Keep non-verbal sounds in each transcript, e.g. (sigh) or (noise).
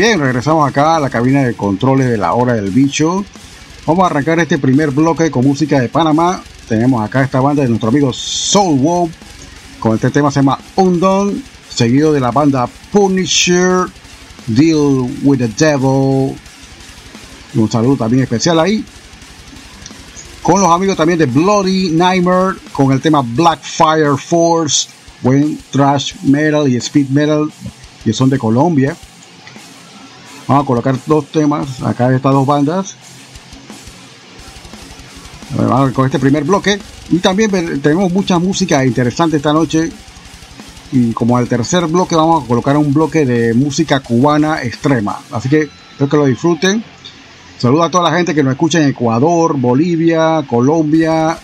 bien, regresamos acá a la cabina de controles de la hora del bicho. Vamos a arrancar este primer bloque con música de Panamá. Tenemos acá esta banda de nuestro amigo Soul Wolf. Con este tema se llama Undone. Seguido de la banda Punisher. Deal with the Devil. Un saludo también especial ahí. Con los amigos también de Bloody Nightmare. Con el tema Black Fire Force. Buen thrash metal y speed metal. Que son de Colombia. Vamos a colocar dos temas acá de estas dos bandas. Con este primer bloque. Y también tenemos mucha música interesante esta noche. Y como al tercer bloque vamos a colocar un bloque de música cubana extrema. Así que espero que lo disfruten. Saludo a toda la gente que nos escucha en Ecuador, Bolivia, Colombia,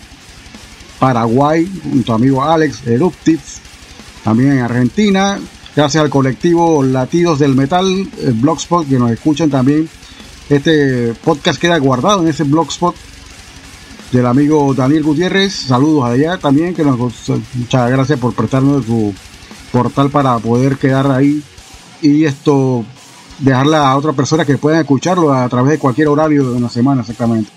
Paraguay, junto a amigo Alex Eruptive, también en Argentina, gracias al colectivo Latidos del Metal, el Blogspot, que nos escuchan también. Este podcast queda guardado en ese Blogspot del amigo Daniel Gutiérrez. Saludos allá también, que nos, muchas gracias por prestarnos su portal para poder quedar ahí y esto dejarla a otra persona que pueda escucharlo a través de cualquier horario de una semana exactamente.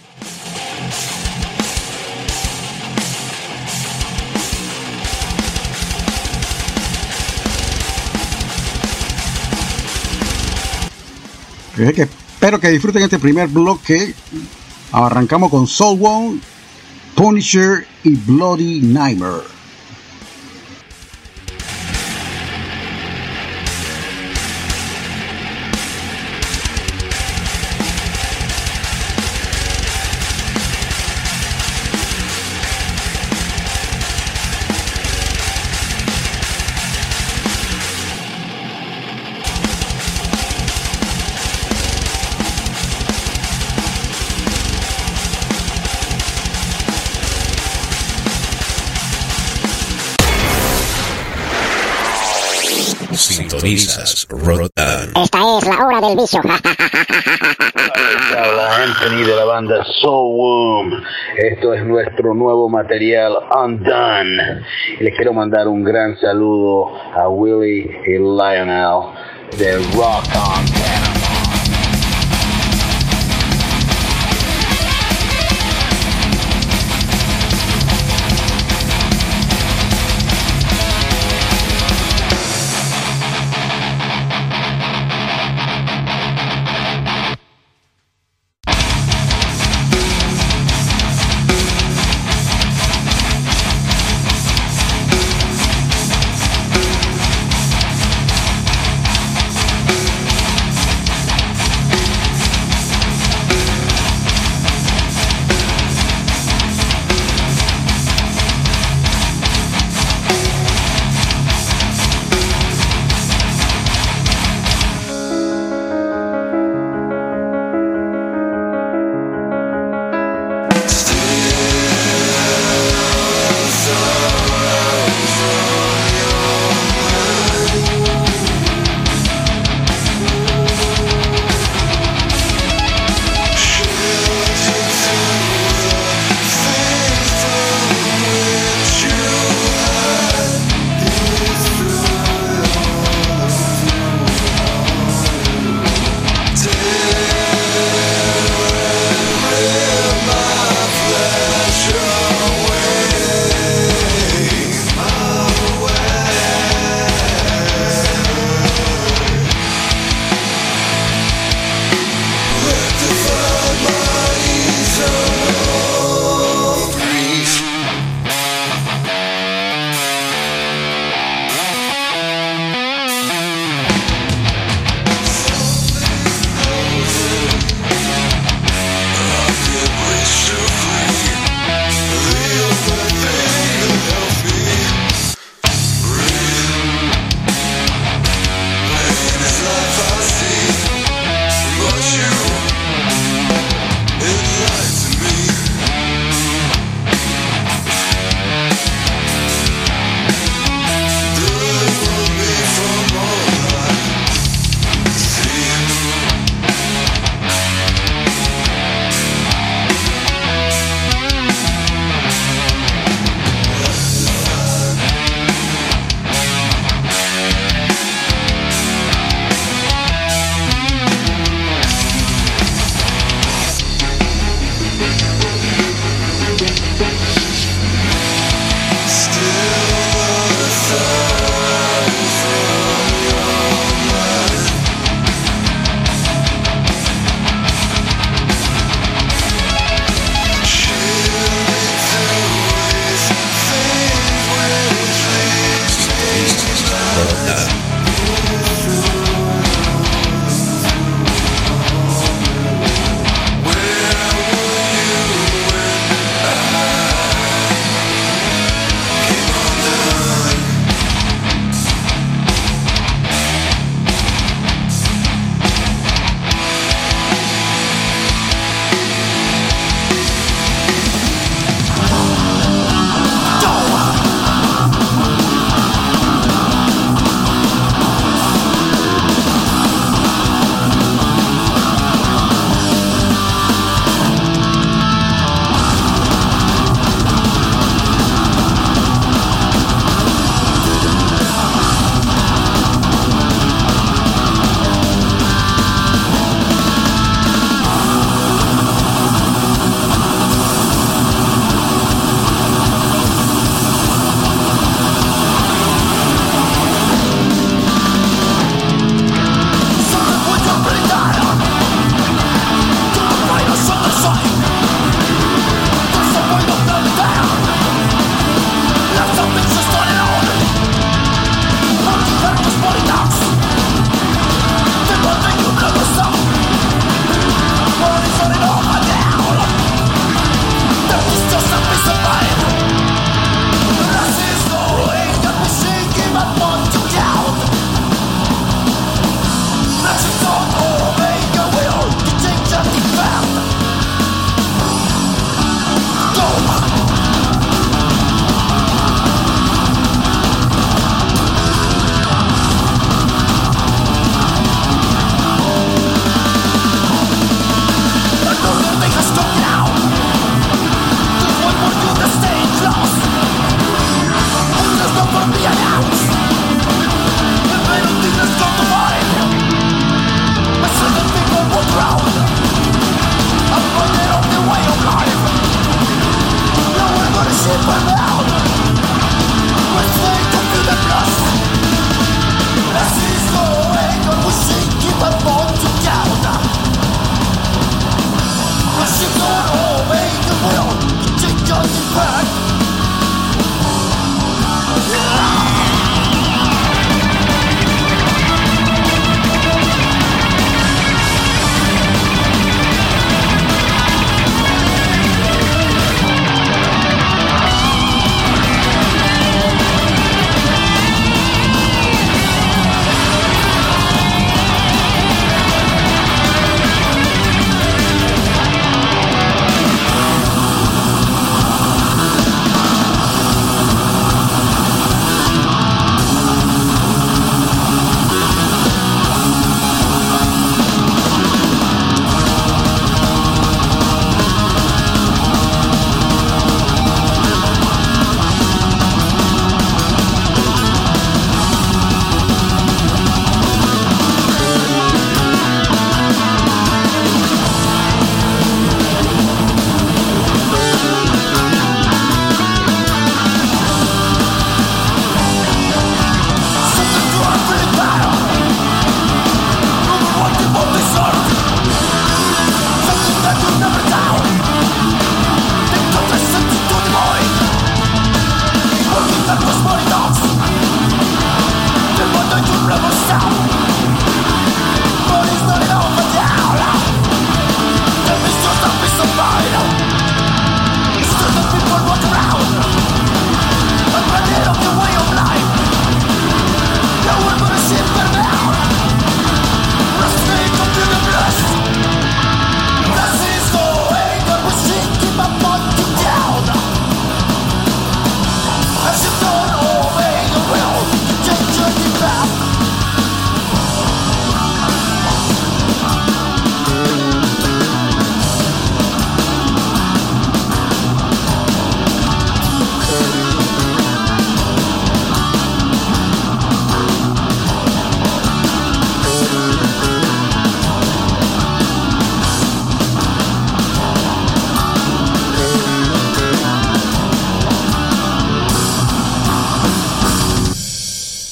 Que espero que disfruten este primer bloque. Arrancamos con Soul One, Punisher y Bloody Nightmare. Rotan. Esta es la hora del bicho. la Anthony de la banda Soul Womb. Esto es nuestro nuevo material Undone. Y les quiero mandar un gran saludo a Willie y Lionel de Rock On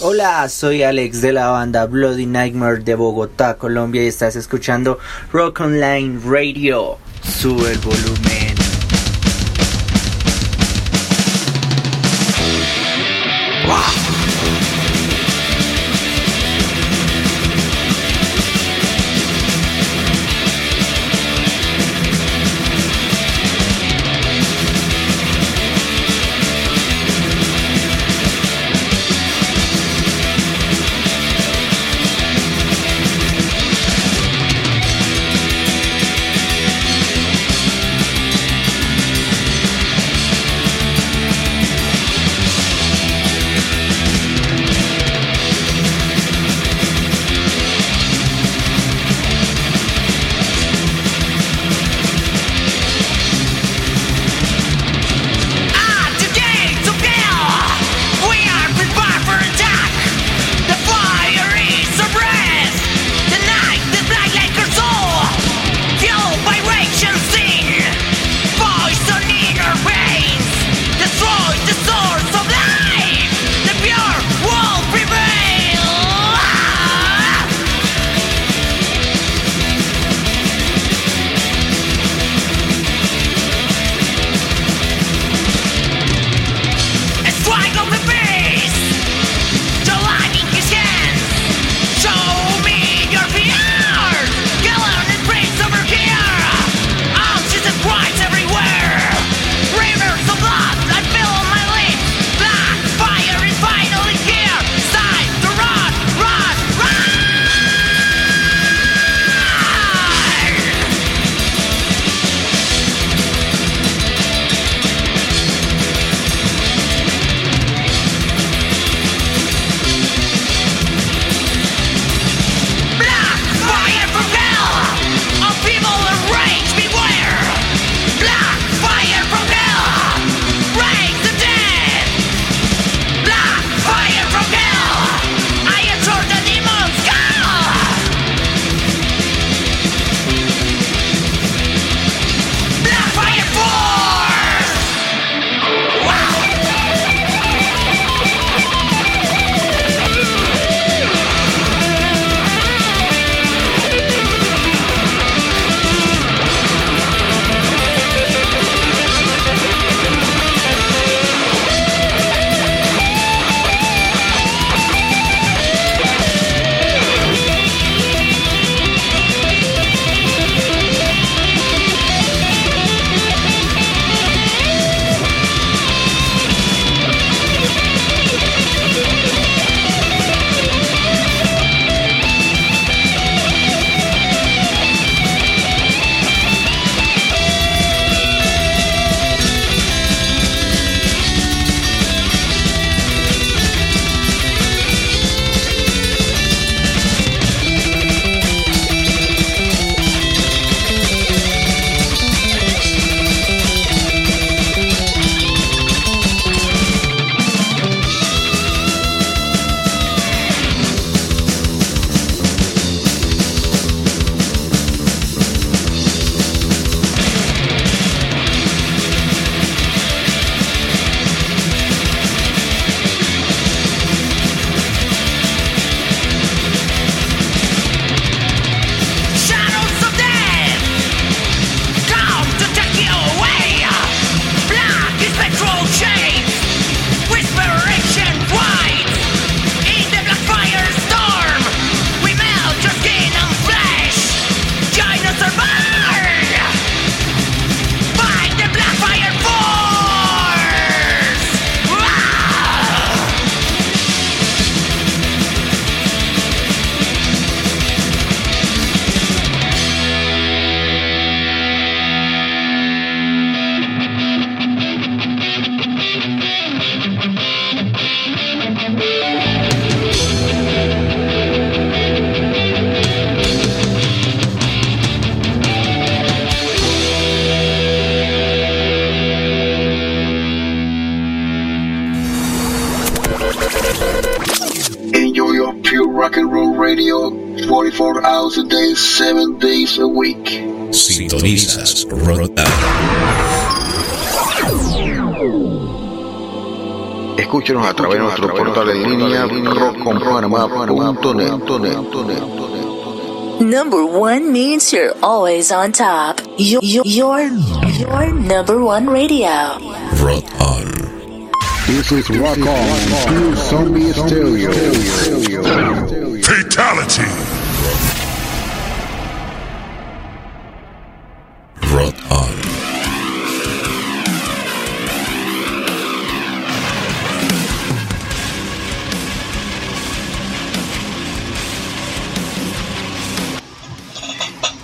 Hola, soy Alex de la banda Bloody Nightmare de Bogotá, Colombia y estás escuchando Rock Online Radio. Sube el volumen. Escúchenos a través de nuestro portal en línea rockconpanamá.net. Number one means you're always on top. Your, your, your number one radio. Rock on. This is Rock On, Pure Zombie Stereo. Fatality.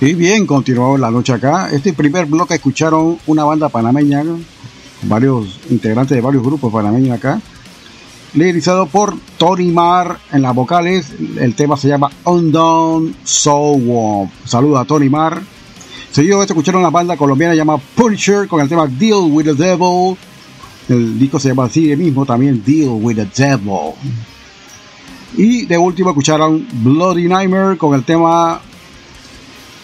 Y bien, continuamos la noche acá. Este primer bloque escucharon una banda panameña, varios integrantes de varios grupos panameños acá, liderizado por Tony Mar en las vocales. El tema se llama Undone Soul Warm. Saludos a Tony Mar. Seguido de esto escucharon la banda colombiana llamada Punisher con el tema Deal with the Devil. El disco se llama así mismo también Deal with the Devil. Y de último escucharon Bloody Nightmare con el tema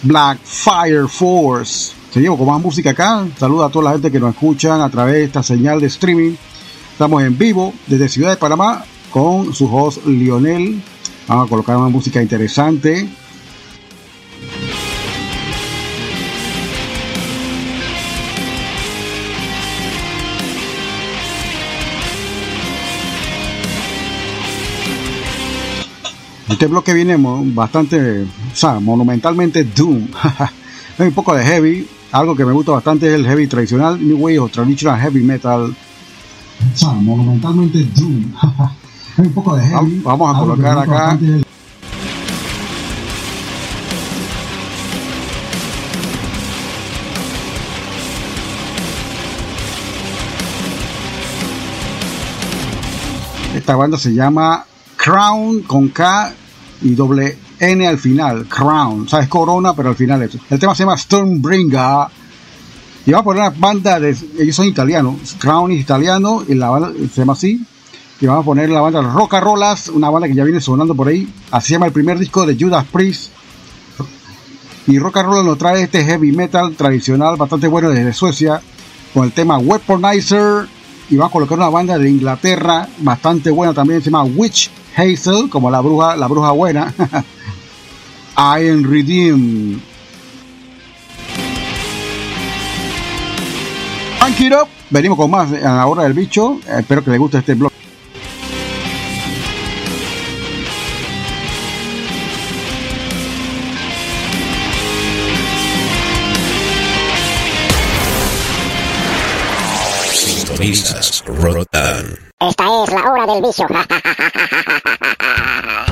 Black Fire Force. Seguimos con más música acá. Saluda a toda la gente que nos escuchan a través de esta señal de streaming. Estamos en vivo desde Ciudad de Panamá con su host Lionel. Vamos a colocar una música interesante. Este bloque viene bastante, o sea, monumentalmente Doom. (laughs) Hay un poco de heavy. Algo que me gusta bastante es el heavy tradicional, New Wave o Traditional Heavy Metal. O sea, monumentalmente Doom. (laughs) Hay un poco de heavy. Vamos a colocar acá. Esta banda se llama Crown con K y doble N al final. Crown. O corona, pero al final es. El tema se llama Stormbringer. Y va a poner una banda de. Ellos son italianos. Crown es italiano y la banda se llama así. Y vamos a poner la banda Roca Rolas, una banda que ya viene sonando por ahí. Así se llama el primer disco de Judas Priest. Y Roca Rolas nos trae este heavy metal tradicional bastante bueno desde Suecia. Con el tema Weaponizer. Y vamos a colocar una banda de Inglaterra bastante buena también. Se llama Witch Hazel, como la bruja, la bruja buena. I am Redeemed. Up. Venimos con más a la hora del bicho. Espero que les guste este blog. Sintonizas Esta es la hora del vicio. (laughs)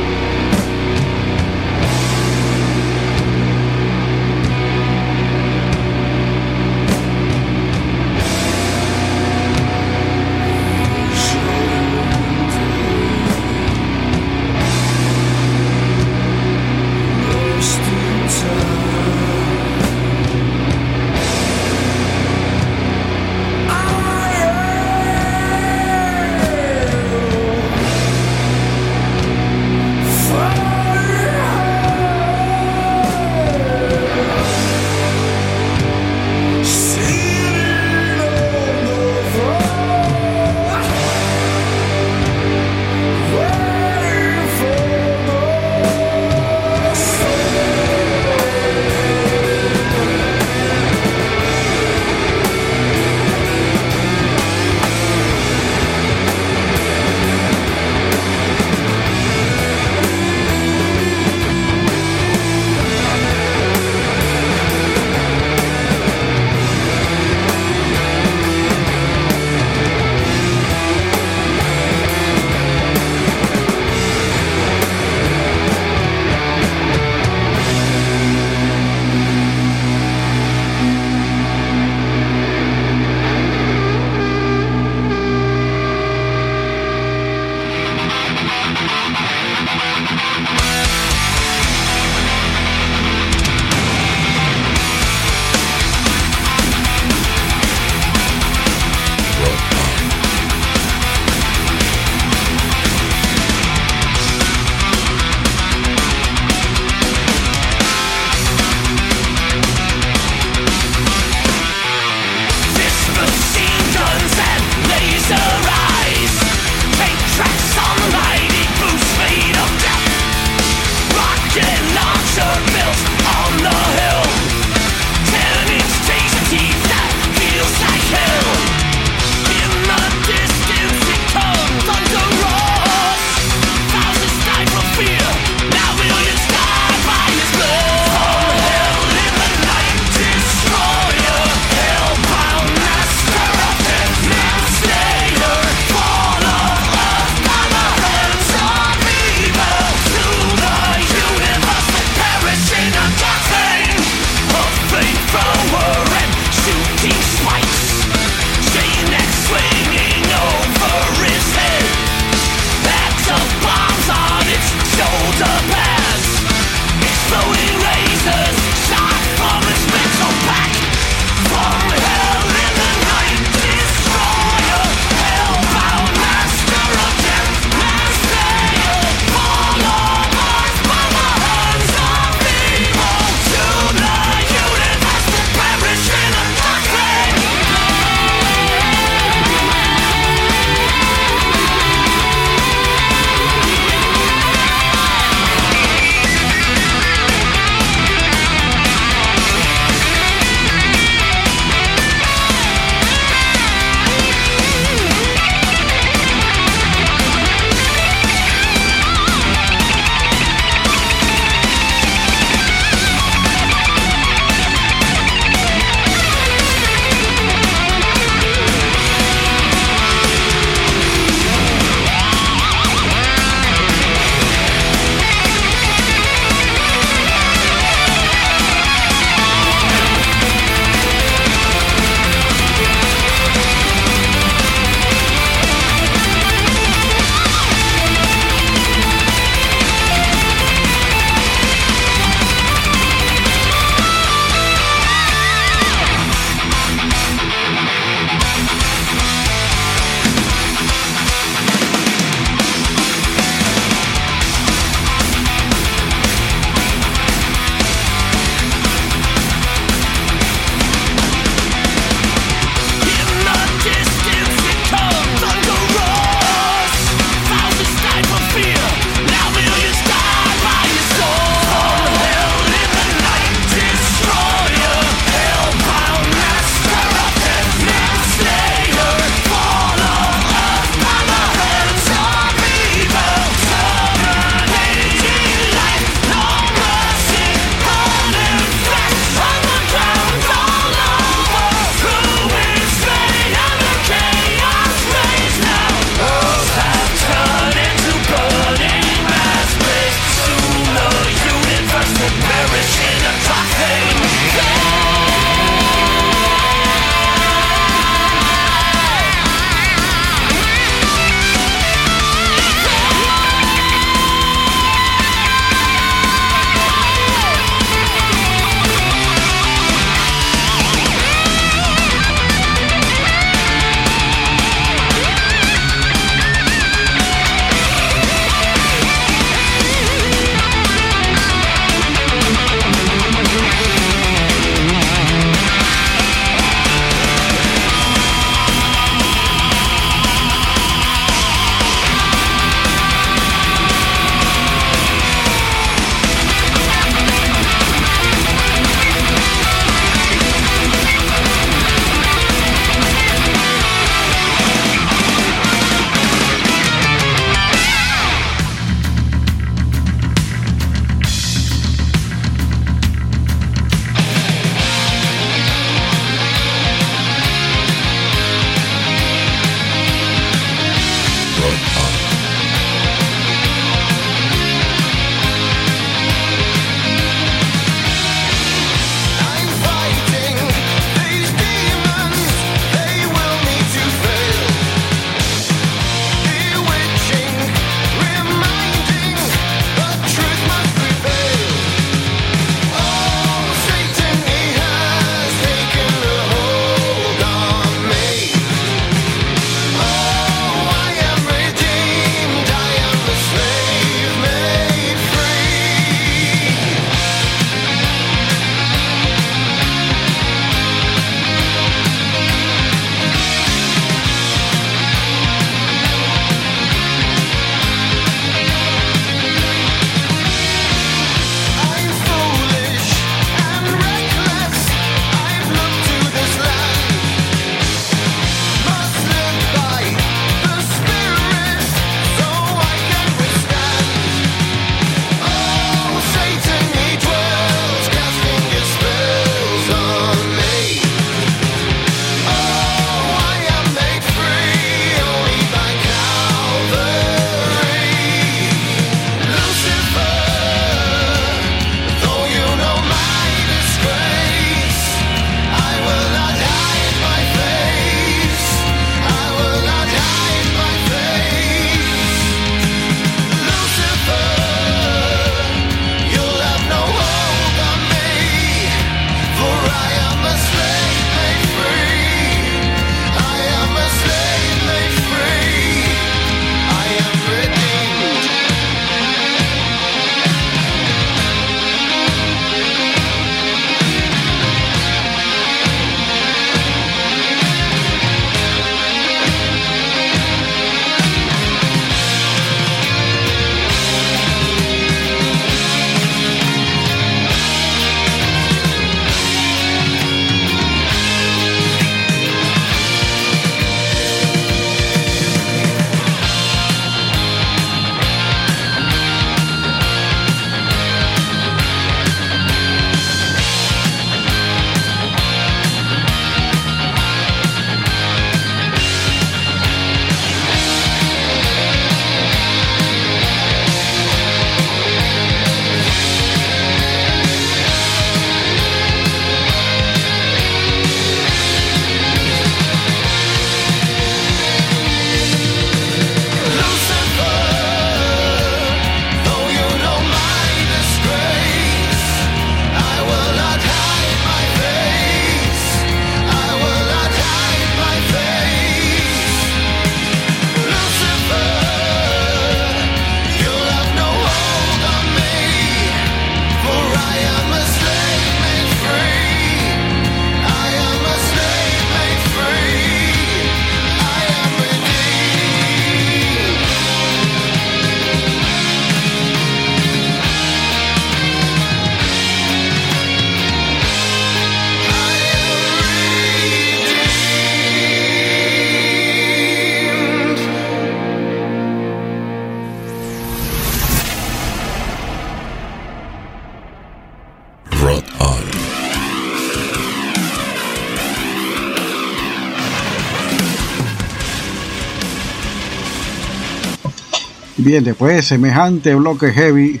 Bien, después de semejante bloque heavy.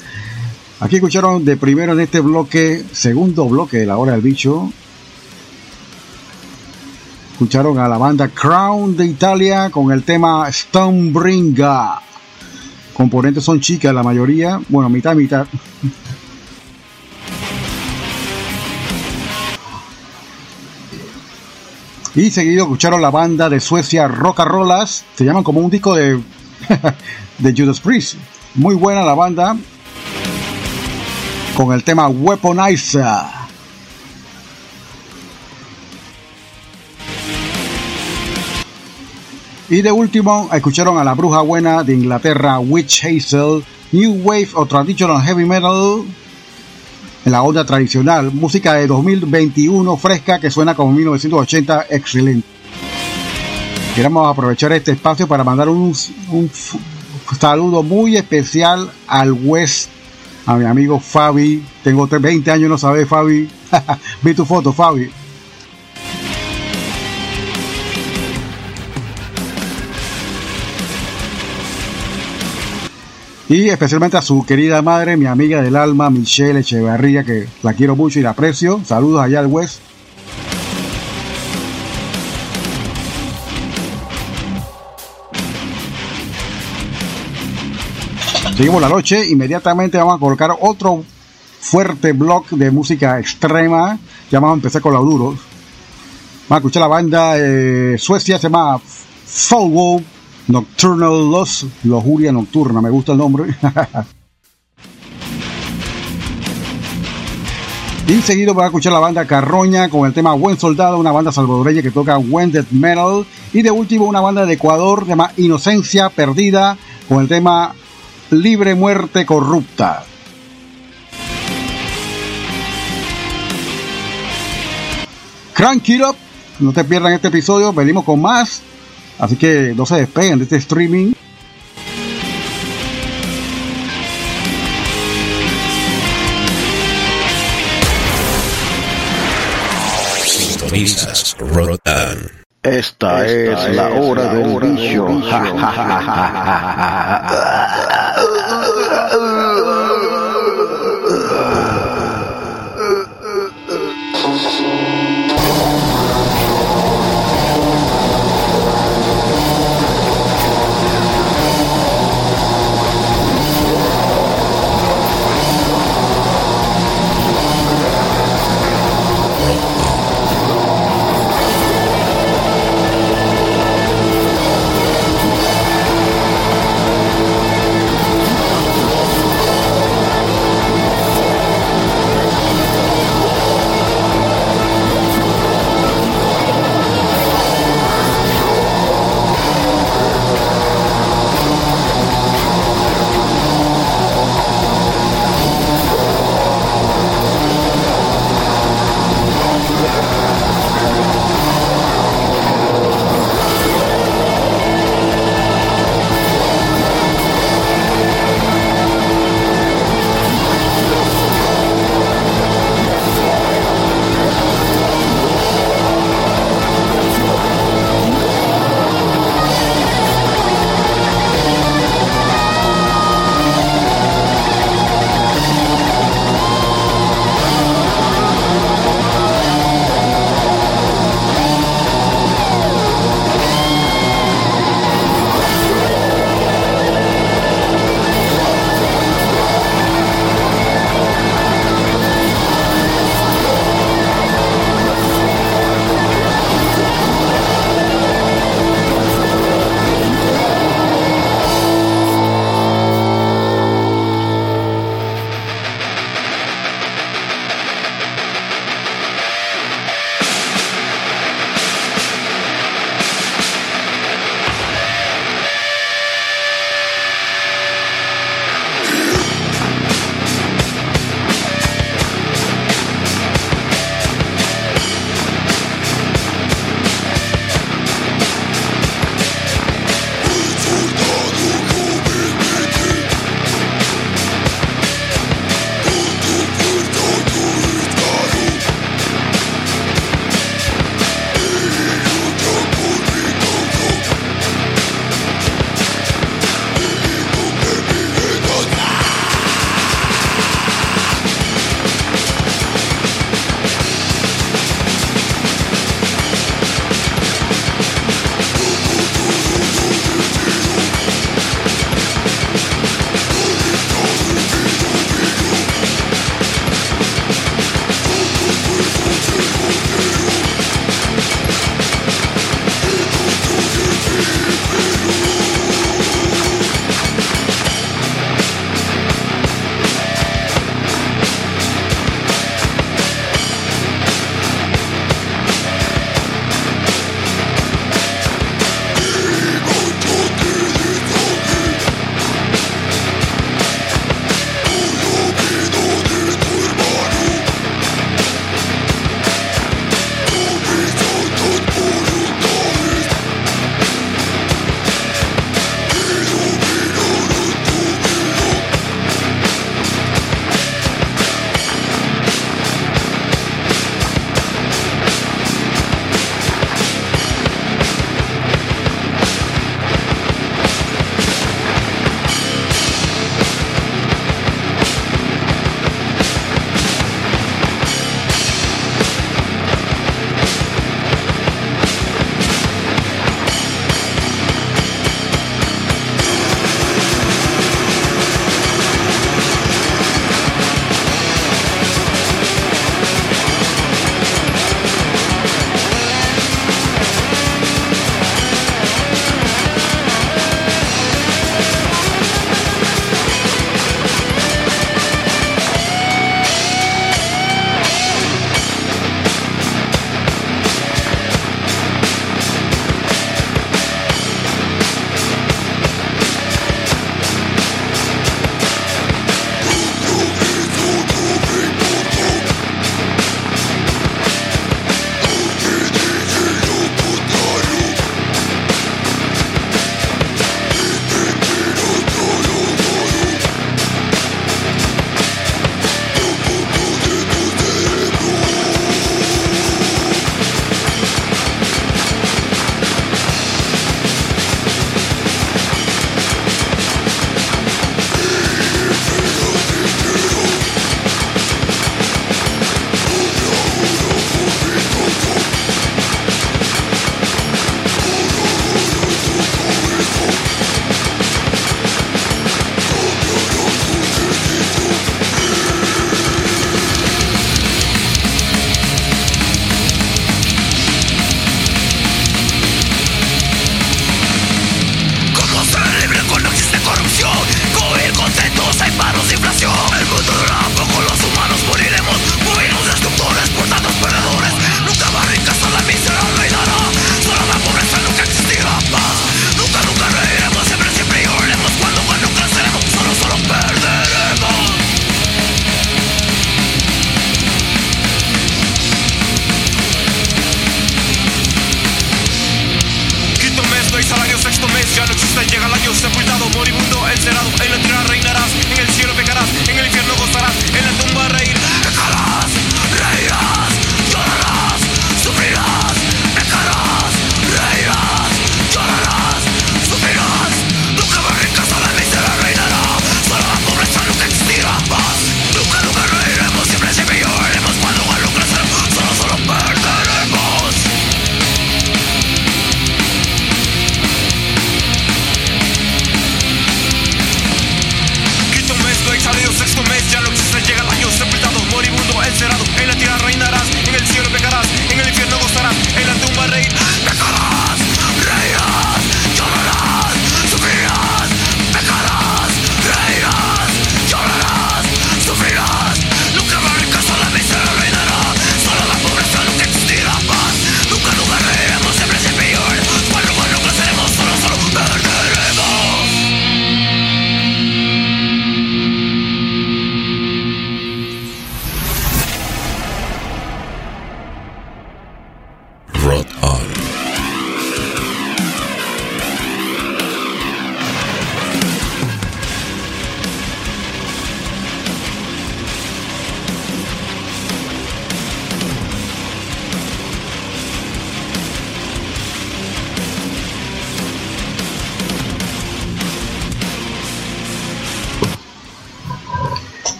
(laughs) Aquí escucharon de primero en este bloque, segundo bloque de la hora del bicho. Escucharon a la banda Crown de Italia con el tema Stonebringer. Componentes son chicas la mayoría, bueno, mitad, mitad. (laughs) Y seguido escucharon la banda de Suecia Rolas, se llaman como un disco de, (laughs) de Judas Priest. Muy buena la banda, con el tema Weaponizer. Y de último, escucharon a la bruja buena de Inglaterra, Witch Hazel, New Wave o Traditional Heavy Metal, en la onda tradicional, música de 2021 fresca que suena como 1980, excelente. Queremos aprovechar este espacio para mandar un, un saludo muy especial al West, a mi amigo Fabi. Tengo 20 años, no sabes, Fabi. (laughs) Vi tu foto, Fabi. Y especialmente a su querida madre, mi amiga del alma, Michelle Echeverría, que la quiero mucho y la aprecio. Saludos allá al West. Seguimos la noche, inmediatamente vamos a colocar otro fuerte blog de música extrema. Ya vamos con los duros. Vamos a escuchar la banda de Suecia, se llama Soul Nocturnal Loss, Lojuria Nocturna, me gusta el nombre. (laughs) y seguido va a escuchar la banda Carroña con el tema Buen Soldado, una banda salvadoreña que toca Wended Metal. Y de último una banda de Ecuador, llama Inocencia Perdida, con el tema Libre Muerte Corrupta. Crank it up, no te pierdan este episodio, venimos con más. Así que no se despeguen de este streaming. Rotan. Esta, es, la hora del bicho. Rock (laughs) (laughs)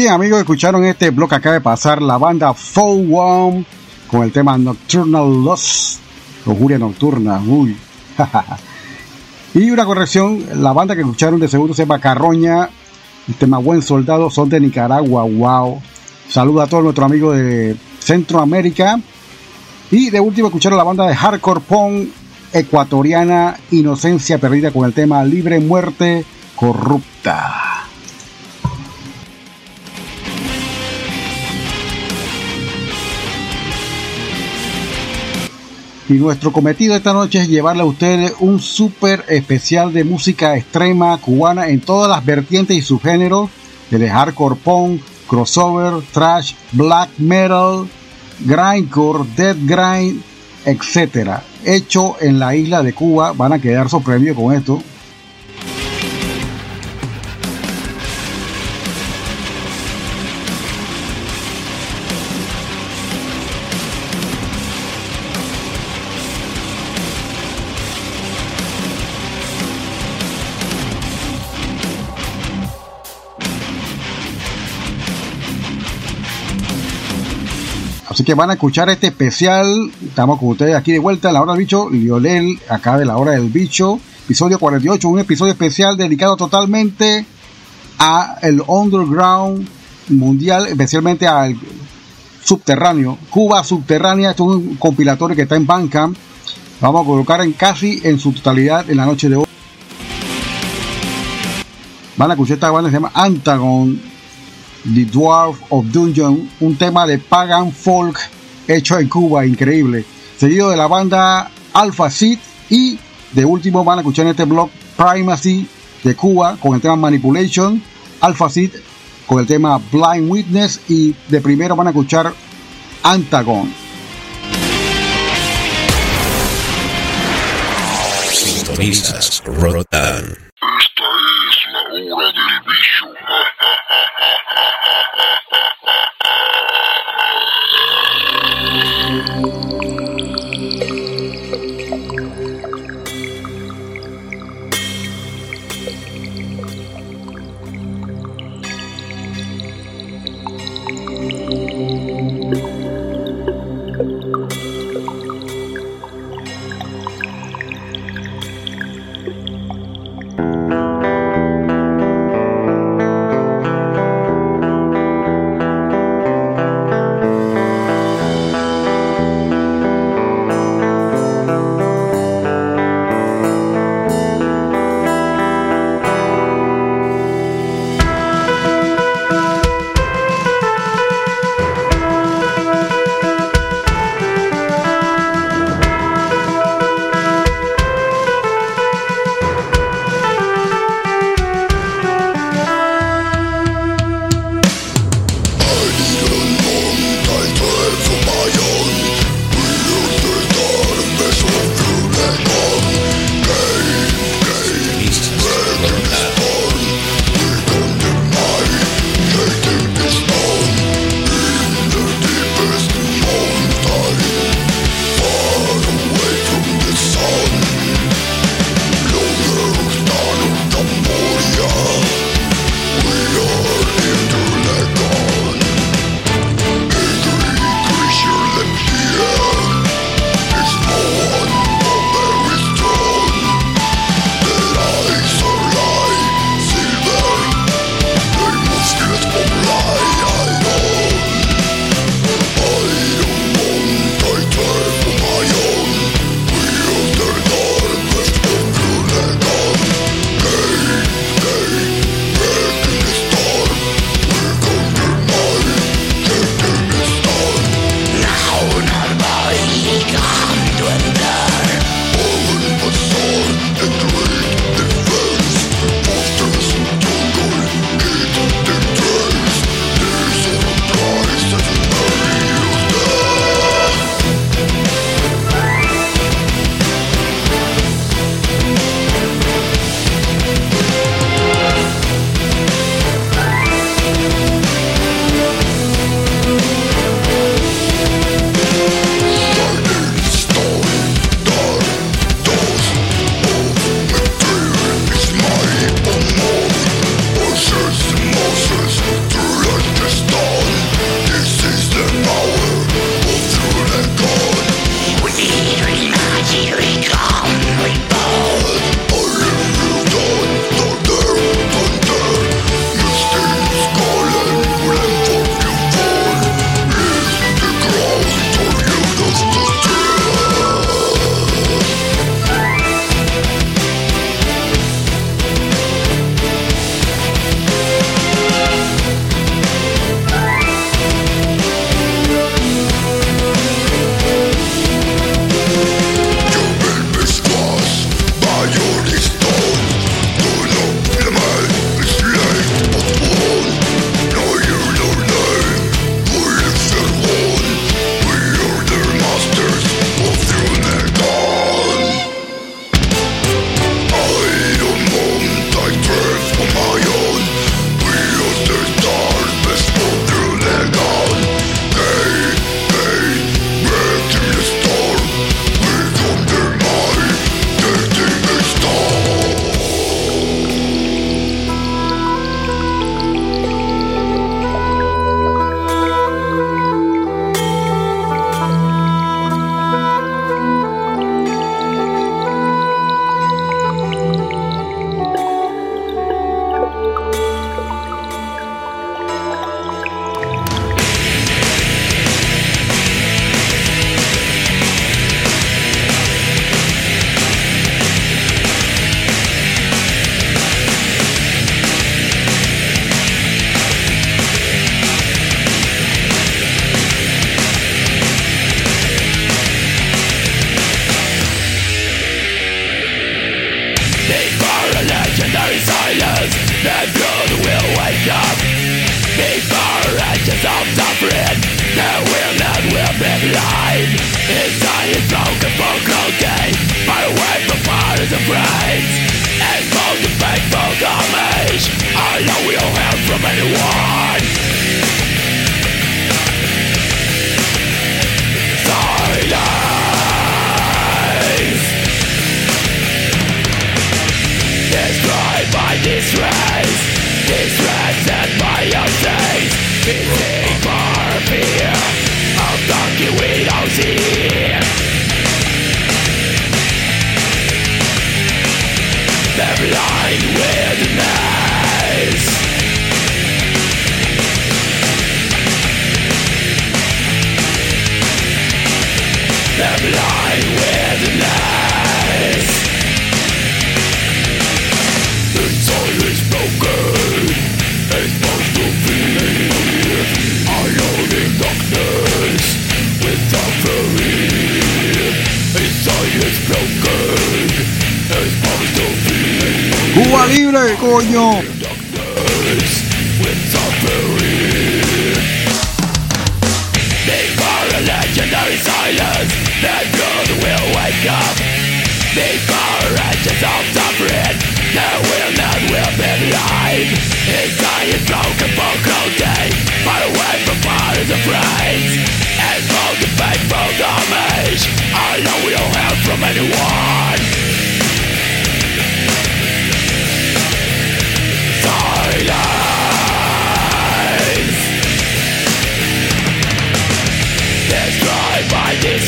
bien, amigos, escucharon este bloque acaba de pasar la banda Four One con el tema Nocturnal Loss, Lujuria Nocturna. Uy. (laughs) y una corrección, la banda que escucharon de segundo se llama Carroña, el tema Buen Soldado, son de Nicaragua. Wow. Saludos a todos nuestros amigos de Centroamérica. Y de último escucharon la banda de Hardcore Punk ecuatoriana Inocencia Perdida con el tema Libre Muerte Corrupta. Y nuestro cometido esta noche es llevarle a ustedes un súper especial de música extrema cubana en todas las vertientes y subgéneros, desde hardcore punk, crossover, thrash, black metal, grindcore, dead grind, etc. Hecho en la isla de Cuba, van a quedar sorprendidos con esto. Así que van a escuchar este especial. Estamos con ustedes aquí de vuelta en la hora del bicho. Lionel, acá de la hora del bicho. Episodio 48, un episodio especial dedicado totalmente a el underground mundial, especialmente al subterráneo. Cuba subterránea, esto es un compilatorio que está en Bandcamp. Vamos a colocar en casi en su totalidad en la noche de hoy. Van a escuchar esta banda se llama Antagon The Dwarf of Dungeon, un tema de pagan folk hecho en Cuba, increíble. Seguido de la banda Alpha Seed y de último van a escuchar en este blog Primacy de Cuba con el tema Manipulation, Alpha Seed con el tema Blind Witness y de primero van a escuchar Antagon. Sintonizas Rotan. Esta es la hora del bicho. ha ha ha ha ha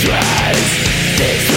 This this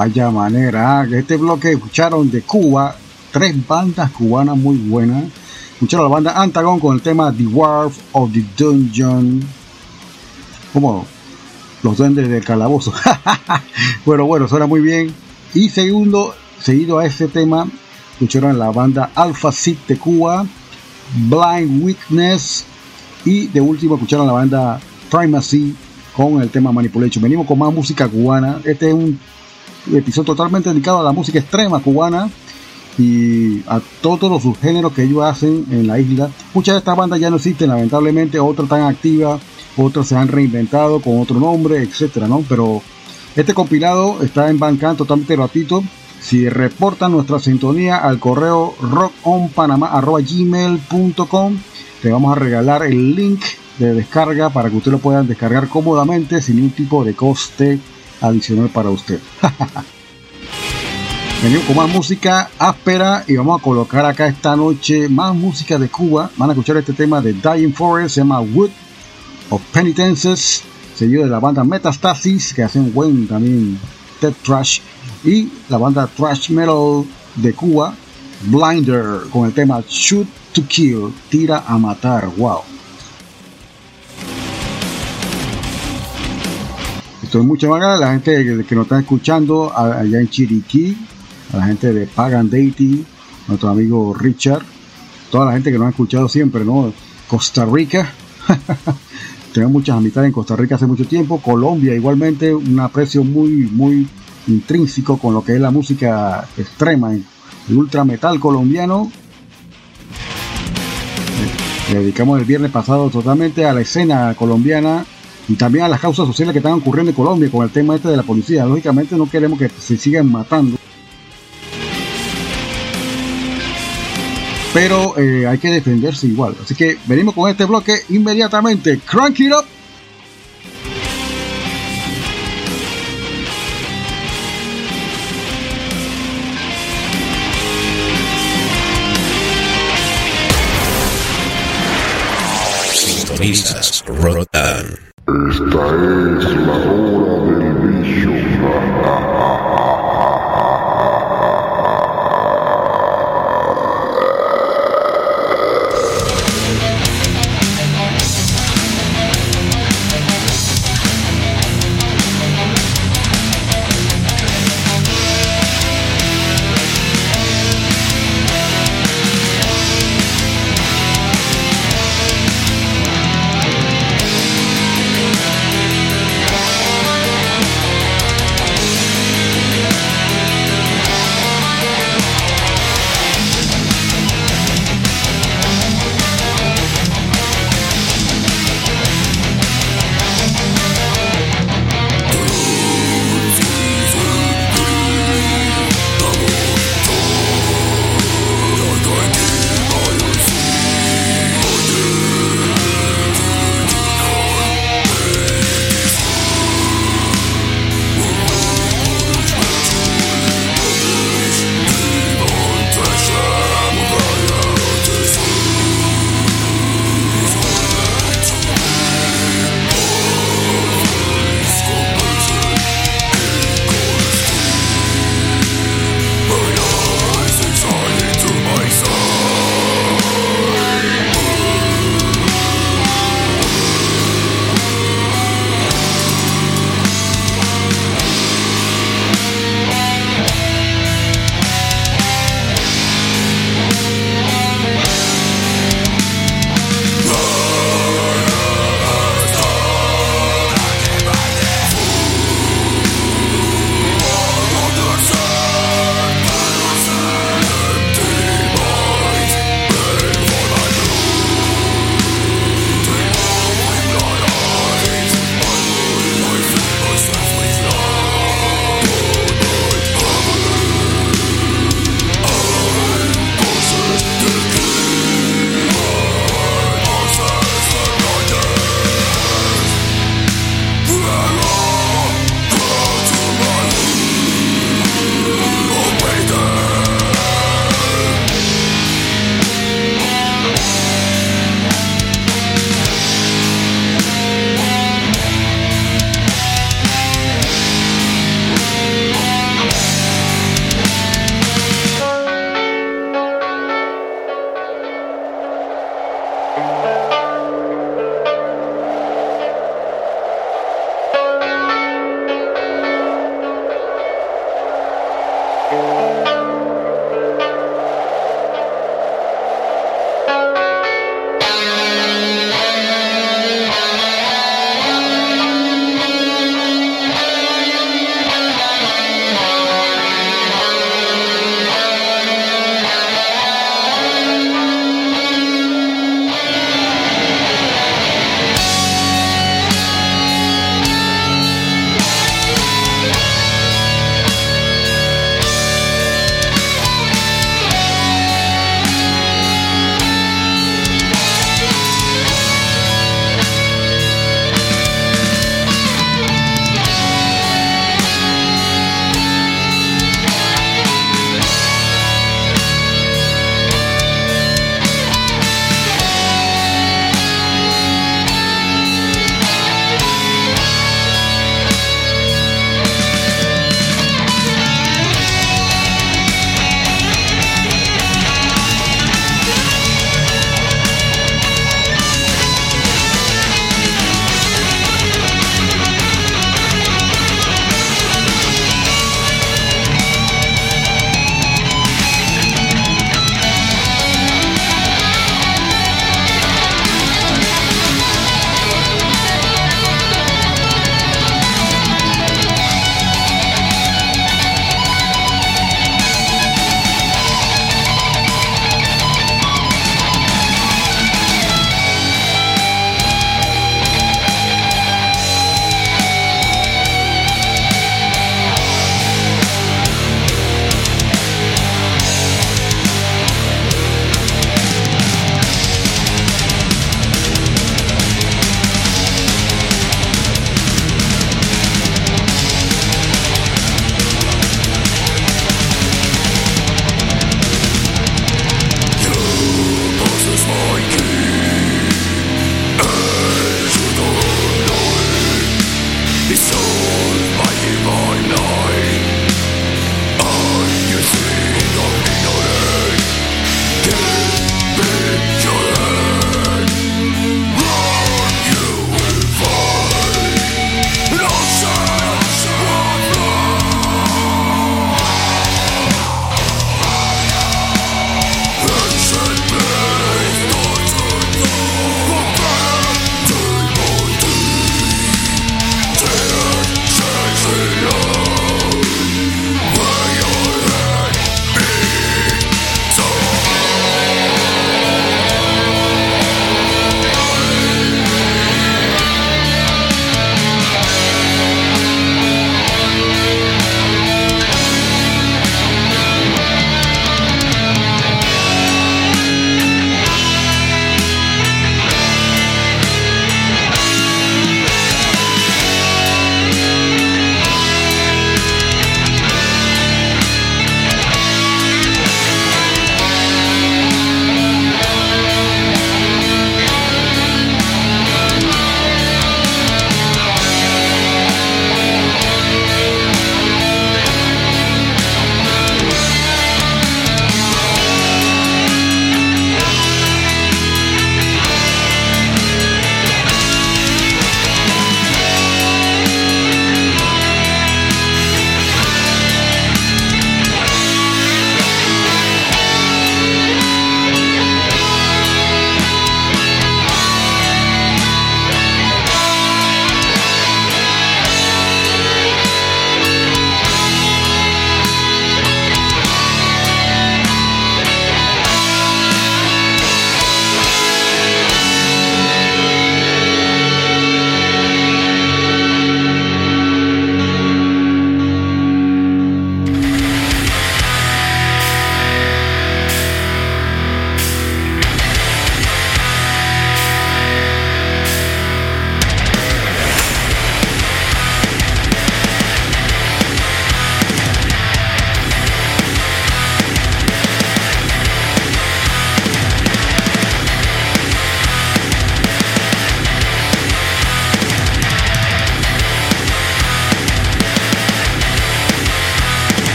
Vaya manera, que este bloque escucharon de Cuba tres bandas cubanas muy buenas. Escucharon la banda Antagon con el tema The Wharf of the Dungeon. Como los duendes del calabozo. (laughs) bueno, bueno, suena muy bien. Y segundo, seguido a ese tema, escucharon la banda Alpha Seed de Cuba, Blind Witness. Y de último, escucharon la banda Primacy con el tema Manipulation. Venimos con más música cubana. Este es un episodio totalmente dedicado a la música extrema cubana y a todos los subgéneros que ellos hacen en la isla. Muchas de estas bandas ya no existen, lamentablemente, otras están activas, otras se han reinventado con otro nombre, etcétera, ¿no? Pero este compilado está en Bandcamp totalmente gratuito. Si reportan nuestra sintonía al correo rockonpanama.gmail.com, te vamos a regalar el link de descarga para que usted lo puedan descargar cómodamente sin ningún tipo de coste adicional para usted. (laughs) Venimos con más música áspera y vamos a colocar acá esta noche más música de Cuba. Van a escuchar este tema de Dying Forest, se llama Wood of Penitences, seguido de la banda Metastasis, que hacen buen también Dead Trash, y la banda Trash Metal de Cuba, Blinder, con el tema Shoot to Kill, tira a matar, wow. Esto es mucho más la gente que, nos está escuchando allá en Chiriquí, a la gente de Pagan Deity, nuestro amigo Richard, toda la gente que nos ha escuchado siempre, ¿no? Costa Rica, (laughs) tenemos muchas amistades en Costa Rica hace mucho tiempo, Colombia igualmente, un aprecio muy, muy intrínseco con lo que es la música extrema, el ultra metal colombiano. Le dedicamos el viernes pasado totalmente a la escena colombiana y también a las causas sociales que están ocurriendo en Colombia con el tema este de la policía. Lógicamente no queremos que se sigan matando. Pero eh, hay que defenderse igual. Así que venimos con este bloque inmediatamente. Crank it up. Rotan. Esta es la hora del bicho.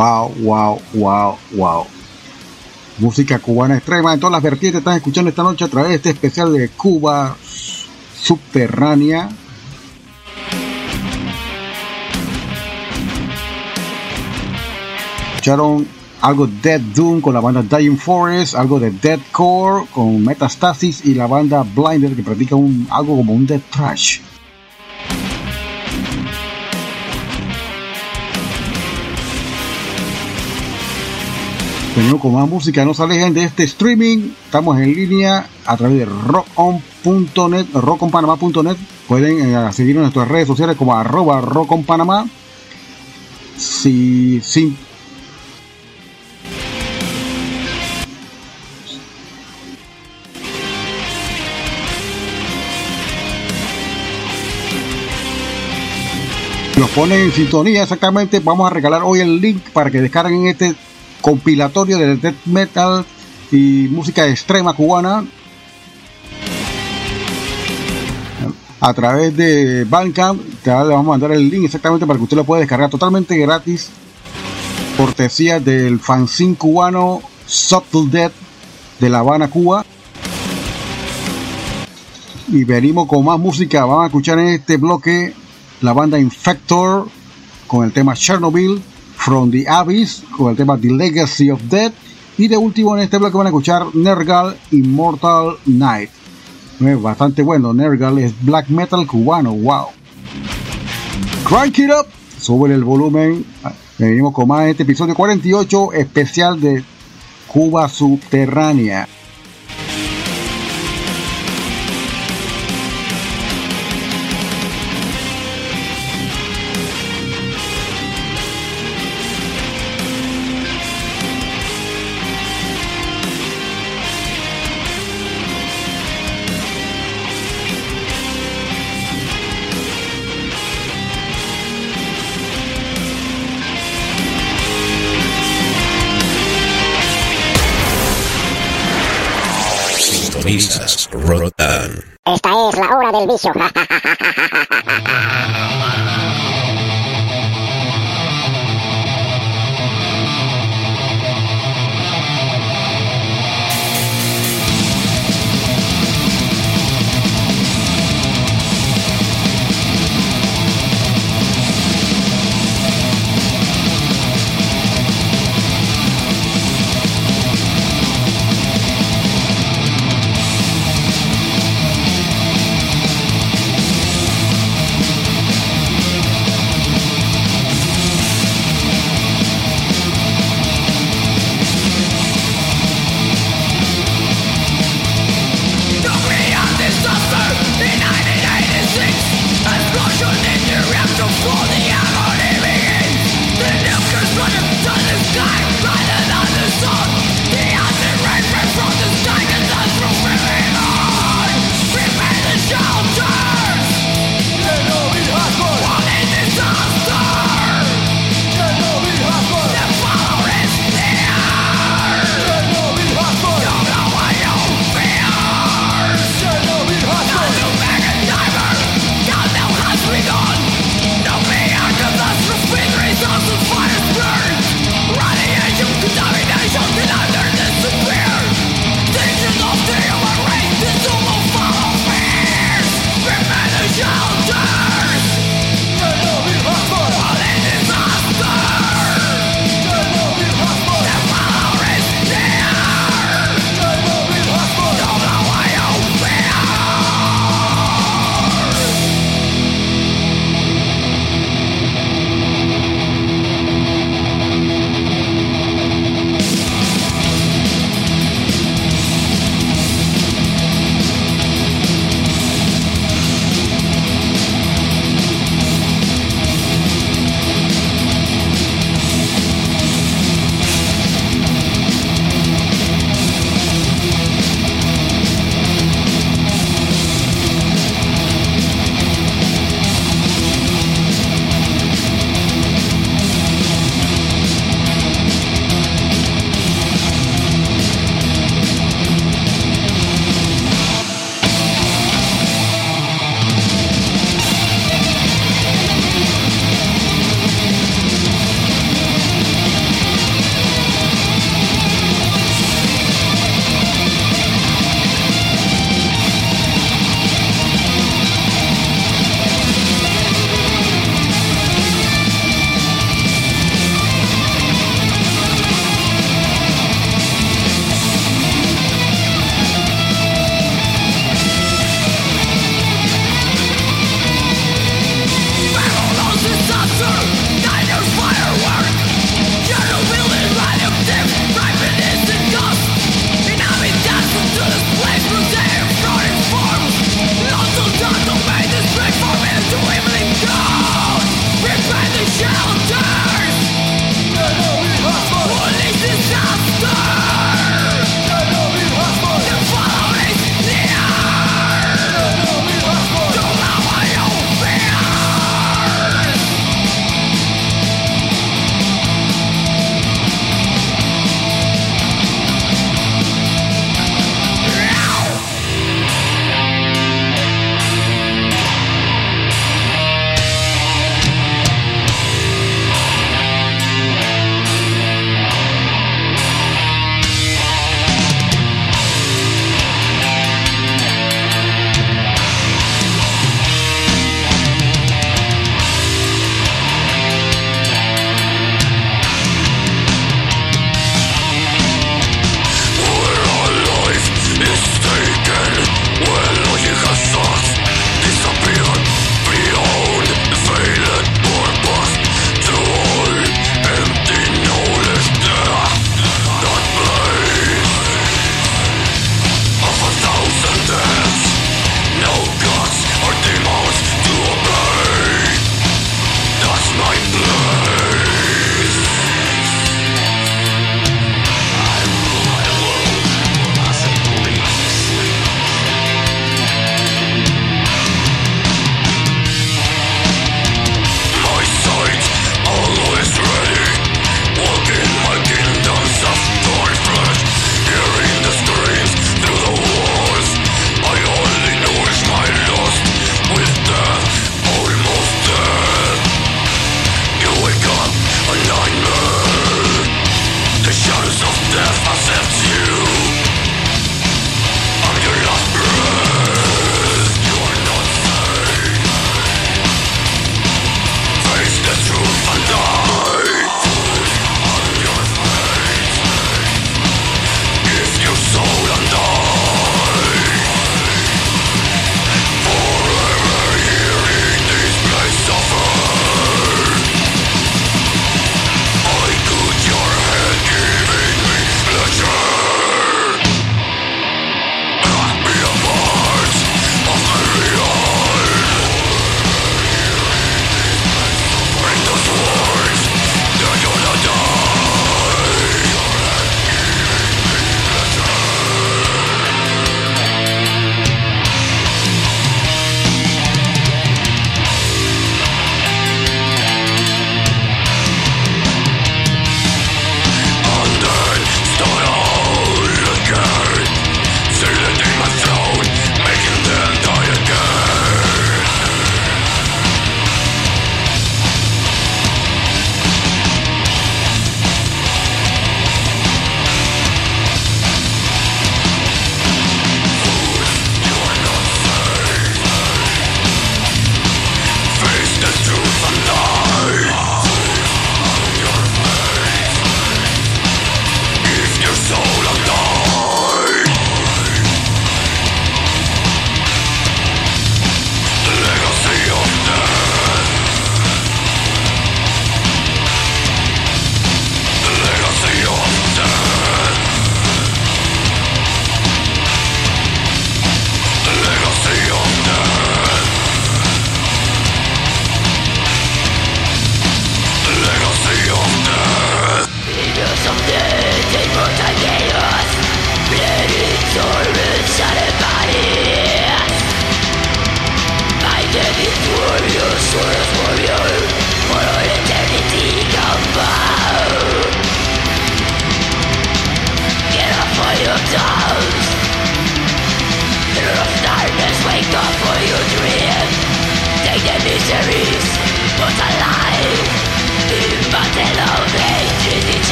Wow, wow, wow, wow. Música cubana extrema en todas las vertientes. Están escuchando esta noche a través de este especial de Cuba subterránea. Escucharon algo de Dead Doom con la banda Dying Forest, algo de Dead Core con Metastasis y la banda Blinder que practica un, algo como un Dead Trash. Venimos con más música, no se alejen de este streaming. Estamos en línea a través de rockonnet, rockonpanama.net. Pueden eh, seguirnos en nuestras redes sociales como arroba rockonpanama. Si, si, los ponen en sintonía exactamente, vamos a regalar hoy el link para que descarguen este compilatorio de death metal y música extrema cubana a través de Bandcamp. Le vamos a mandar el link exactamente para que usted lo pueda descargar totalmente gratis. Cortesía del fanzine cubano Subtle Death de La Habana, Cuba. Y venimos con más música. Vamos a escuchar en este bloque la banda Infector con el tema Chernobyl, From the Abyss con el tema The Legacy of Death y de último en este bloque van a escuchar Nergal Immortal Night. Bastante bueno, Nergal es black metal cubano, wow. Crank it up, sube el volumen. Venimos con más en este episodio 48 especial de Cuba Subterránea. Sintonizas Rotan. Esta es la hora del vicio. (laughs)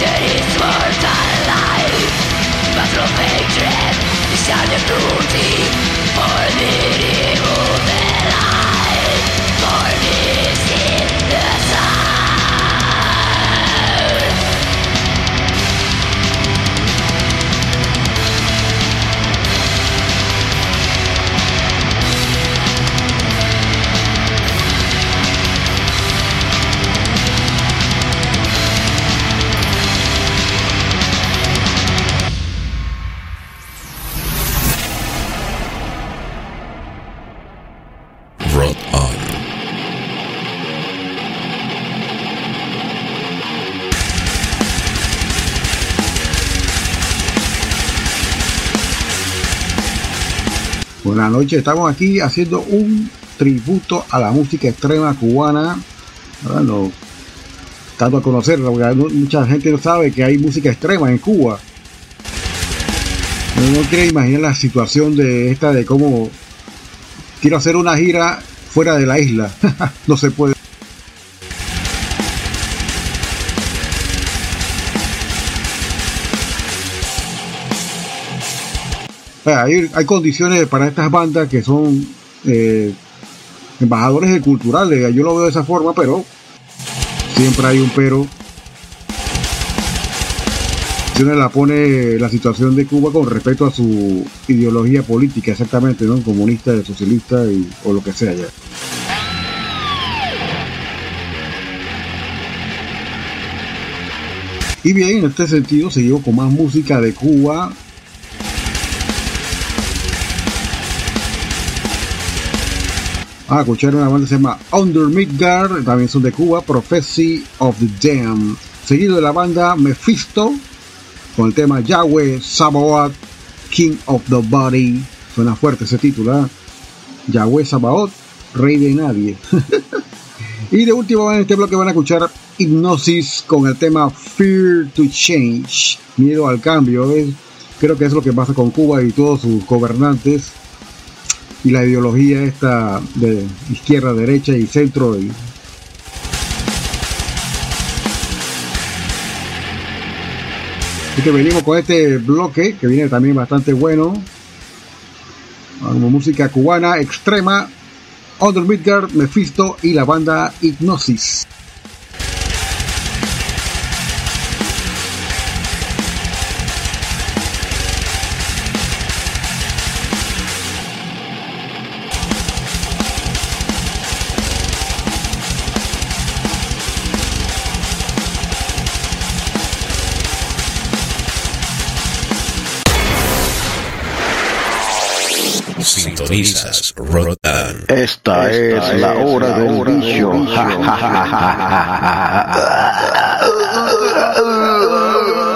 Destruction is worth our life. But from hatred is our duty for this Noches, estamos aquí haciendo un tributo a la música extrema cubana. Bueno, dando a conocerla, porque mucha gente no sabe que hay música extrema en Cuba. No quiere imaginar la situación de esta de cómo quiero hacer una gira fuera de la isla. (laughs) no se puede. Hay, condiciones para estas bandas que son eh, embajadores culturales. Yo lo veo de esa forma, pero siempre hay un pero. la pone la situación de Cuba con respecto a su ideología política, exactamente, ¿no? Comunista, socialista o lo que sea ya. Y bien, en este sentido seguimos con más música de Cuba. Ah, escuchar una banda que se llama Under Midgard, también son de Cuba, Prophecy of the Dam. Seguido de la banda Mephisto, con el tema Yahweh Sabaoth, King of the Body. Suena fuerte ese título, ¿eh? Yahweh Sabaoth, Rey de Nadie. (laughs) y de último en este bloque van a escuchar Hypnosis con el tema Fear to Change, miedo al cambio. Creo que es lo que pasa con Cuba y todos sus gobernantes y la ideología esta de izquierda, derecha y centro. Y... Así que venimos con este bloque que viene también bastante bueno. Como música cubana extrema Under Midgard, Mephisto y la banda Hypnosis. Esta, es la hora del juicio. (laughs) (laughs)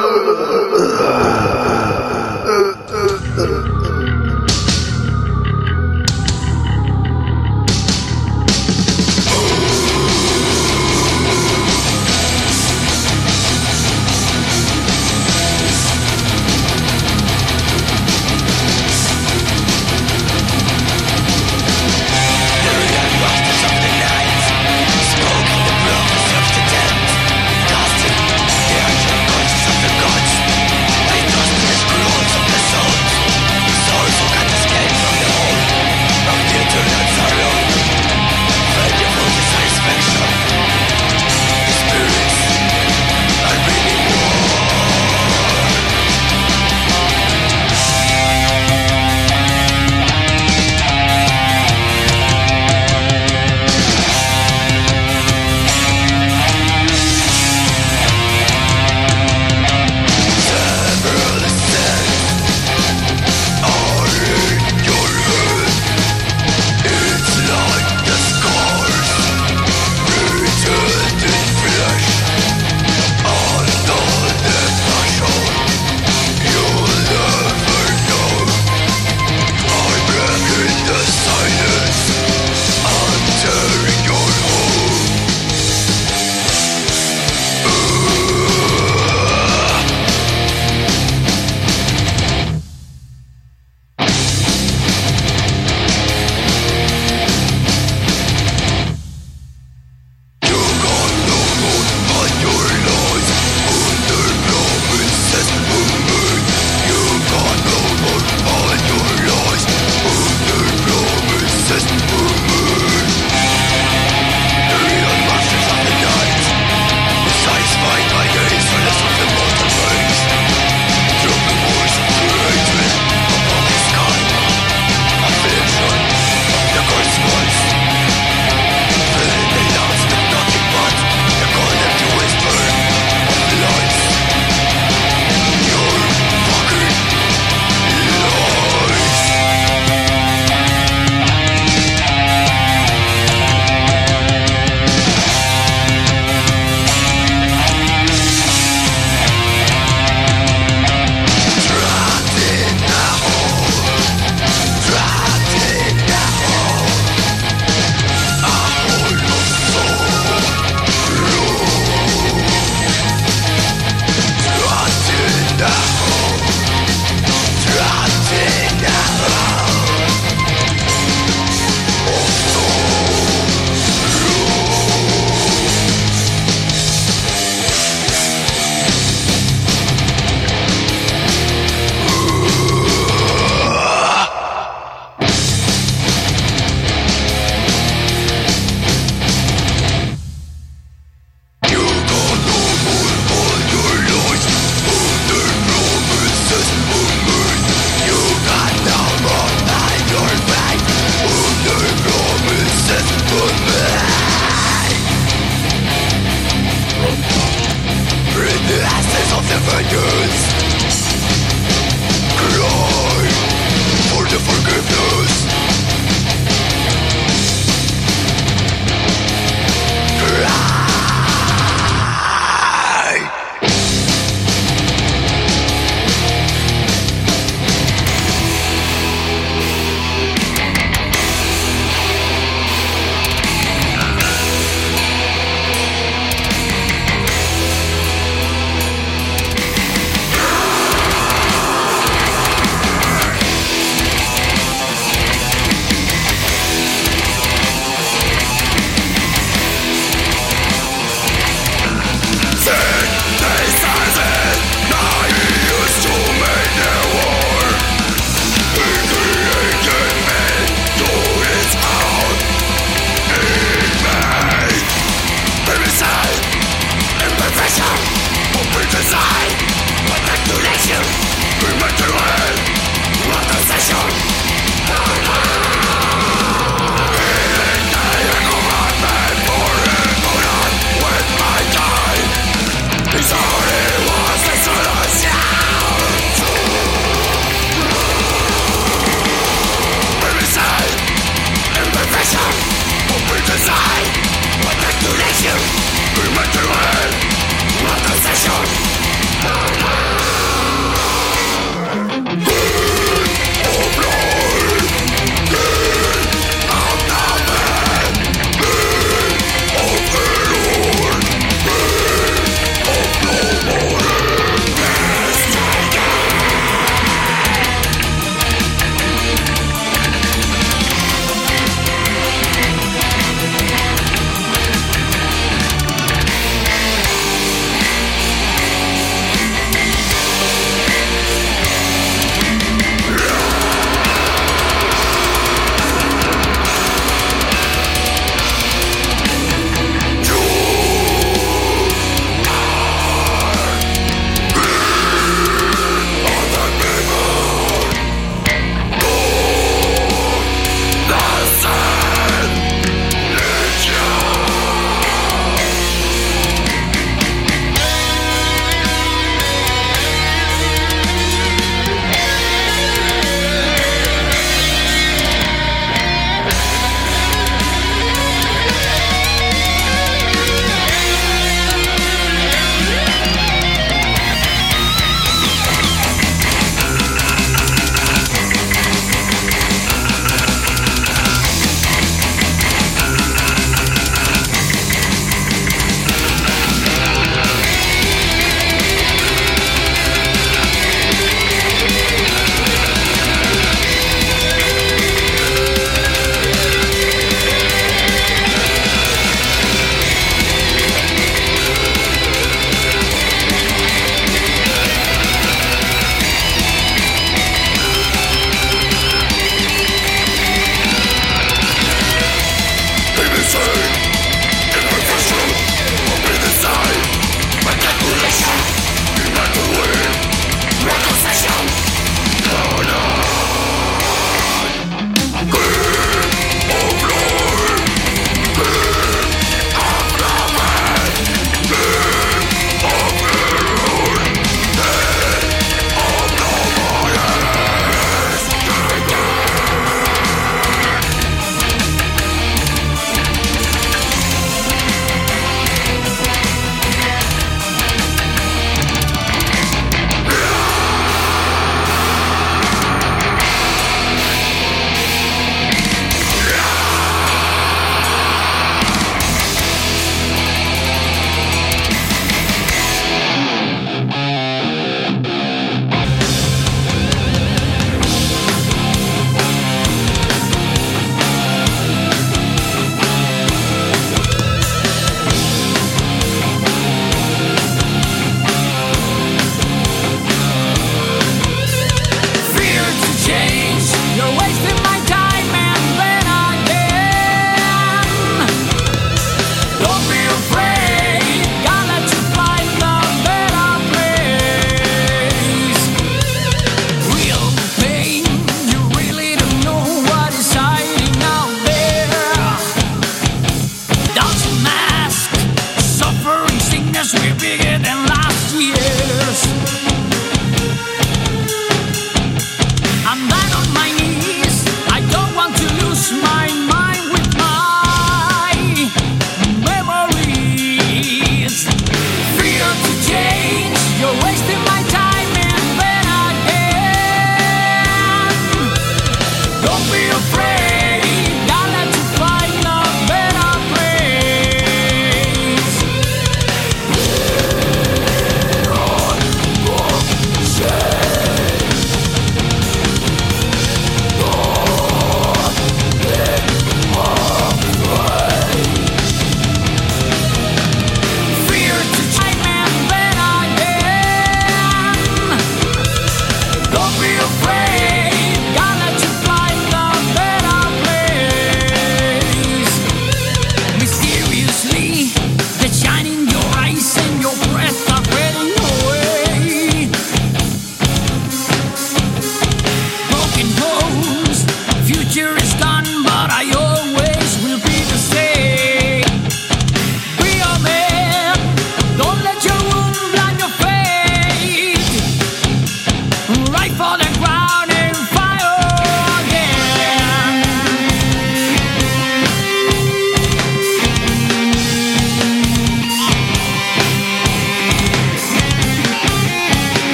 never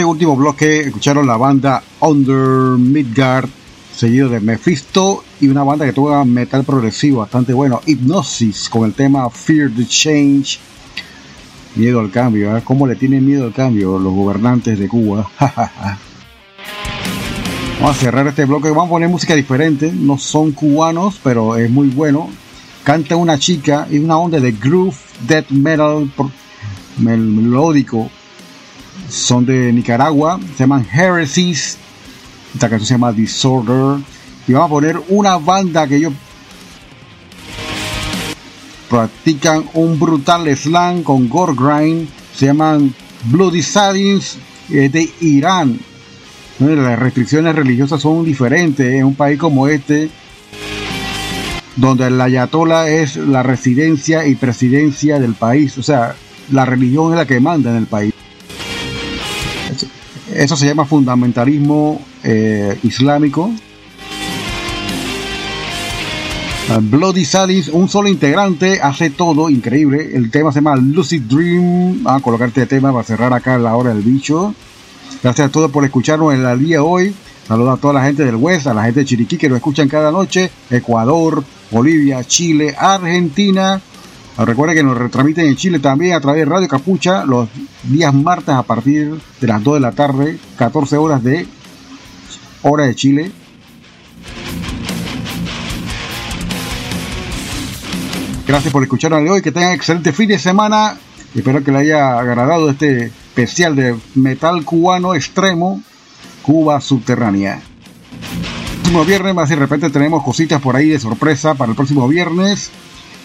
este último bloque escucharon la banda Under Midgard, seguido de Mephisto y una banda que tuvo metal progresivo bastante bueno, Hypnosis, con el tema Fear the Change, miedo al cambio. ¿eh? ¿Cómo le tienen miedo al cambio los gobernantes de Cuba? (laughs) Vamos a cerrar este bloque, vamos a poner música diferente, no son cubanos, pero es muy bueno. Canta una chica y una onda de groove, death metal melódico son de Nicaragua, se llaman Heresies, esta canción se llama Disorder, y vamos a poner una banda que ellos practican un brutal slam con gore grind, se llaman Bloody Sadins de Irán. Las restricciones religiosas son diferentes en un país como este, donde el ayatola es la residencia y presidencia del país, o sea, la religión es la que manda en el país. Eso se llama fundamentalismo eh, islámico. Bloody Sadis, un solo integrante, hace todo increíble. El tema se llama Lucid Dream. A colocarte este tema para cerrar acá la hora del bicho. Gracias a todos por escucharnos en el día hoy. Saludos a toda la gente del West, a la gente de Chiriquí que nos escuchan cada noche. Ecuador, Bolivia, Chile, Argentina, Recuerden que nos retransmiten en Chile también a través de Radio Capucha los días martes a partir de las 2 de la tarde, 14 horas de hora de Chile. Gracias por escucharnos hoy, que tengan excelente fin de semana. Espero que les haya agradado este especial de metal cubano extremo, Cuba subterránea. El próximo viernes, más de repente tenemos cositas por ahí de sorpresa para el próximo viernes.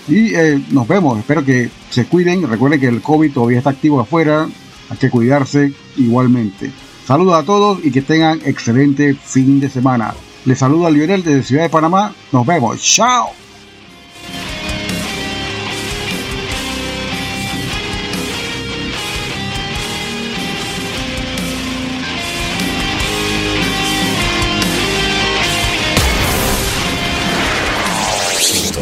Y eh, nos vemos, espero que se cuiden. Recuerden que el COVID todavía está activo afuera, hay que cuidarse igualmente. Saludos a todos y que tengan excelente fin de semana. Les saludo a Lionel desde Ciudad de Panamá. Nos vemos. Chao.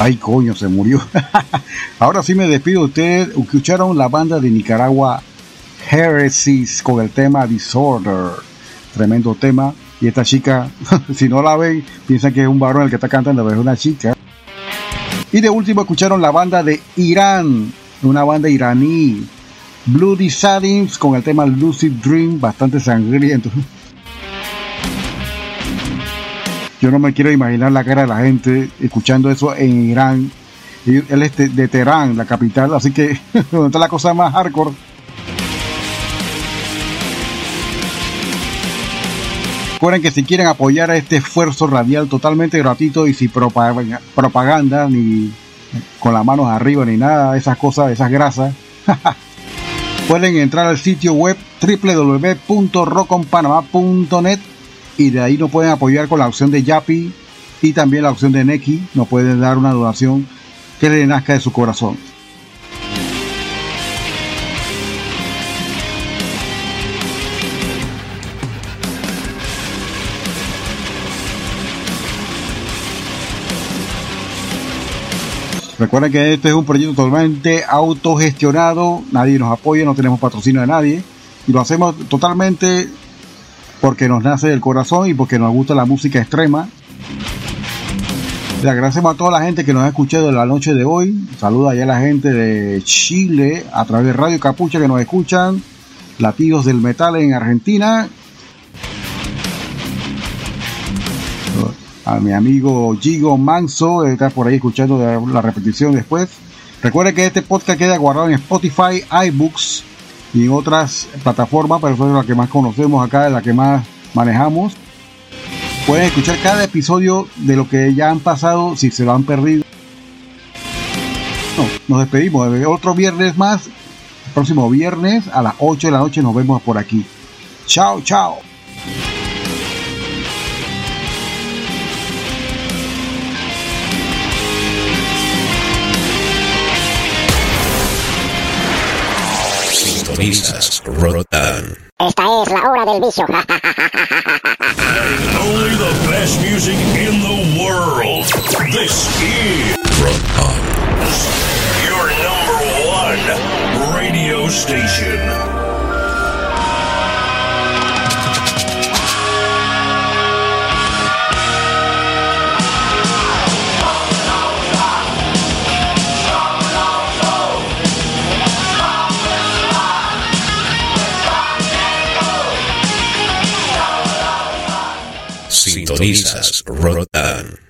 Ay, coño, se murió. (laughs) Ahora sí me despido de ustedes. Escucharon la banda de Nicaragua Heresies con el tema Disorder. Tremendo tema. Y esta chica, (laughs) si no la ven, piensan que es un varón el que está cantando, pero es una chica. Y de último escucharon la banda de Irán, una banda iraní. Bloody Sadins con el tema Lucid Dream, bastante sangriento. Yo no me quiero imaginar la cara de la gente escuchando eso en Irán. Él es de, Teherán, la capital, así que (laughs) está la cosa más hardcore. Recuerden que si quieren apoyar a este esfuerzo radial totalmente gratuito y sin propaga- propaganda, ni con las manos arriba, ni nada, esas cosas, esas grasas, (laughs) pueden entrar al sitio web www.roconpanamá.net y de ahí nos pueden apoyar con la opción de Yapi y también la opción de Neki. Nos pueden dar una donación que le nazca de su corazón. Recuerden que este es un proyecto totalmente autogestionado, nadie nos apoya, no tenemos patrocinio de nadie y lo hacemos totalmente porque nos nace del corazón y porque nos gusta la música extrema. Le agradecemos a toda la gente que nos ha escuchado en la noche de hoy. Saluda allá a la gente de Chile a través de Radio Capucha que nos escuchan. Latidos del Metal en Argentina. A mi amigo Gigo Manso, está por ahí escuchando la repetición después. Recuerde que este podcast queda guardado en Spotify, iBooks y en otras plataformas, pero son las que más conocemos acá, la que más manejamos. Pueden escuchar cada episodio de lo que ya han pasado si se lo han perdido. No, nos despedimos. Otro viernes más. El próximo viernes a las 8 de la noche nos vemos por aquí. Chao, chao. Sintonizas Rotan. Esta es la hora del vicio. (laughs) Only the best music in the world. This is Rock on. your number one radio station. Sintonizas Rotan.